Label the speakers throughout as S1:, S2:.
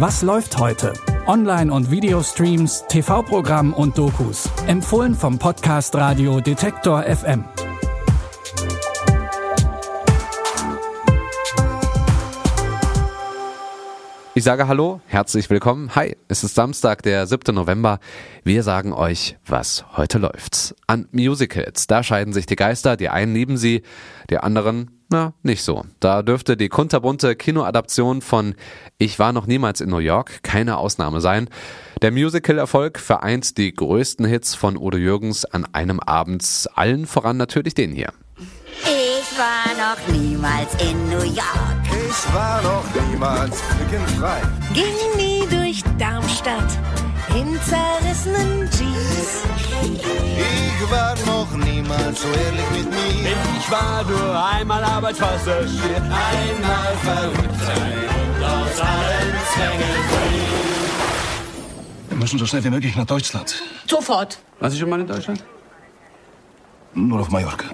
S1: Was läuft heute? Online- und Videostreams, TV-Programm und Dokus. Empfohlen vom Podcast Radio Detektor FM.
S2: Ich sage Hallo, herzlich willkommen. Hi, es ist Samstag, der 7. November. Wir sagen euch, was heute läuft. An Musicals, da scheiden sich die Geister. Die einen lieben sie, die anderen na, nicht so. Da dürfte die kunterbunte Kinoadaption von Ich war noch niemals in New York keine Ausnahme sein. Der Musical-Erfolg vereint die größten Hits von Udo Jürgens an einem Abend, allen voran natürlich den hier.
S3: Ich war noch niemals in New York.
S4: Ich war noch niemals flickenfrei.
S5: Ging nie durch Darmstadt in zerrissenen Jeans.
S4: Ich war noch niemals so ehrlich mit mir.
S6: Ich war nur einmal Arbeitspassagier, einmal verrückt sein und aus allen Zwängen
S7: Wir müssen so schnell wie möglich nach Deutschland.
S5: Sofort.
S6: Warst du schon mal in Deutschland?
S7: Nur auf Mallorca.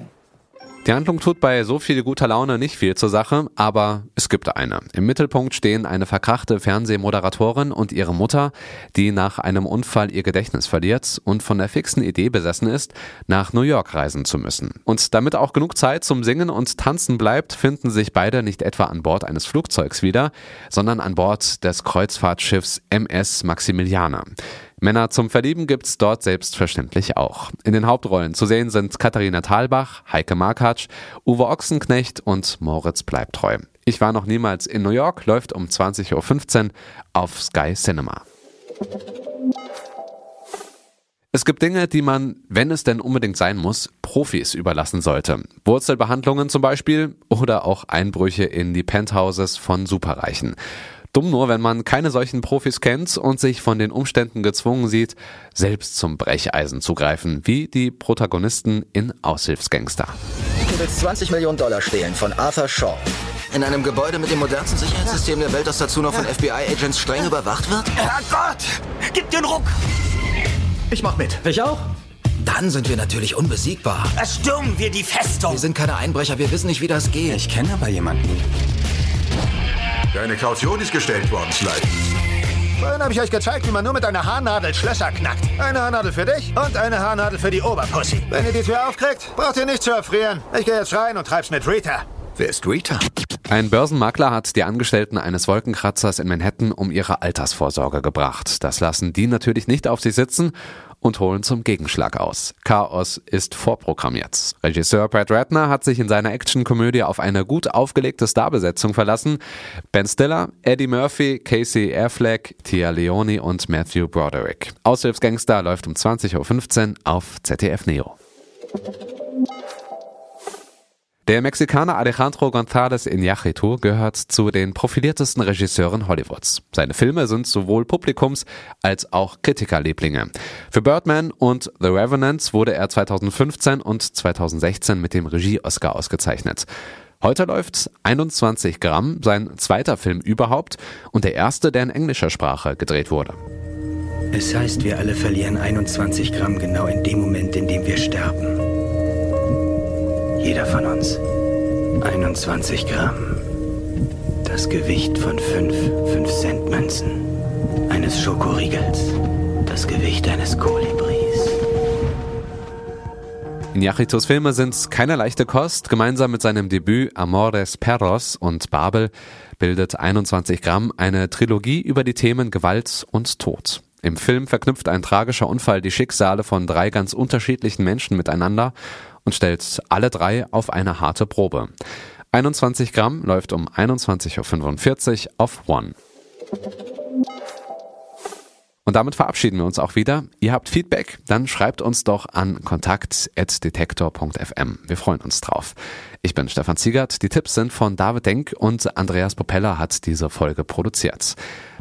S2: Die Handlung tut bei so viel guter Laune nicht viel zur Sache, aber es gibt eine. Im Mittelpunkt stehen eine verkrachte Fernsehmoderatorin und ihre Mutter, die nach einem Unfall ihr Gedächtnis verliert und von der fixen Idee besessen ist, nach New York reisen zu müssen. Und damit auch genug Zeit zum Singen und Tanzen bleibt, finden sich beide nicht etwa an Bord eines Flugzeugs wieder, sondern an Bord des Kreuzfahrtschiffs MS Maximiliane. Männer zum Verlieben gibt's dort selbstverständlich auch. In den Hauptrollen zu sehen sind Katharina Thalbach, Heike Markatsch, Uwe Ochsenknecht und Moritz Bleibtreu. Ich war noch niemals in New York, läuft um 20.15 Uhr auf Sky Cinema. Es gibt Dinge, die man, wenn es denn unbedingt sein muss, Profis überlassen sollte. Wurzelbehandlungen zum Beispiel oder auch Einbrüche in die Penthouses von Superreichen. Dumm nur, wenn man keine solchen Profis kennt und sich von den Umständen gezwungen sieht, selbst zum Brecheisen zu greifen, wie die Protagonisten in Aushilfsgangster.
S8: Du willst 20 Millionen Dollar stehlen von Arthur Shaw. In einem Gebäude mit dem modernsten Sicherheitssystem der Welt, das dazu noch von FBI-Agents streng überwacht wird?
S7: Herrgott! Gib den Ruck! Ich mach mit.
S6: Ich auch.
S8: Dann sind wir natürlich unbesiegbar.
S7: Erstürmen wir die Festung!
S8: Wir sind keine Einbrecher, wir wissen nicht, wie das geht.
S6: Ich kenne aber jemanden.
S4: Deine Kaution ist gestellt worden, Slide.
S7: Vorhin habe ich euch gezeigt, wie man nur mit einer Haarnadel Schlösser knackt. Eine Haarnadel für dich und eine Haarnadel für die Oberpussy. Wenn ihr die Tür aufkriegt, braucht ihr nicht zu erfrieren. Ich gehe jetzt rein und treib's mit Rita.
S4: Wer ist Rita?
S2: Ein Börsenmakler hat die Angestellten eines Wolkenkratzers in Manhattan um ihre Altersvorsorge gebracht. Das lassen die natürlich nicht auf sich sitzen und holen zum Gegenschlag aus. Chaos ist vorprogrammiert. Regisseur Brad Ratner hat sich in seiner Actionkomödie auf eine gut aufgelegte Starbesetzung verlassen. Ben Stiller, Eddie Murphy, Casey Affleck, Tia Leone und Matthew Broderick. Aushilfsgangster läuft um 20.15 Uhr auf ZDF Neo. Der Mexikaner Alejandro González Iñárritu gehört zu den profiliertesten Regisseuren Hollywoods. Seine Filme sind sowohl Publikums- als auch Kritikerlieblinge. Für Birdman und The Revenant wurde er 2015 und 2016 mit dem Regie-Oscar ausgezeichnet. Heute läuft 21 Gramm, sein zweiter Film überhaupt und der erste, der in englischer Sprache gedreht wurde.
S9: Es heißt, wir alle verlieren 21 Gramm genau in dem Moment, in dem wir sterben. Jeder von uns. 21 Gramm. Das Gewicht von fünf 5-Cent-Münzen. Eines Schokoriegels. Das Gewicht eines Kolibris.
S2: Iñárritus Filme sind keine leichte Kost. Gemeinsam mit seinem Debüt Amores Perros und Babel bildet 21 Gramm eine Trilogie über die Themen Gewalt und Tod. Im Film verknüpft ein tragischer Unfall die Schicksale von drei ganz unterschiedlichen Menschen miteinander und stellt alle drei auf eine harte Probe. 21 Gramm läuft um 21.45 Uhr auf One. Und damit verabschieden wir uns auch wieder. Ihr habt Feedback? Dann schreibt uns doch an kontakt.detektor.fm. Wir freuen uns drauf. Ich bin Stefan Ziegert. Die Tipps sind von David Denk und Andreas Propeller hat diese Folge produziert.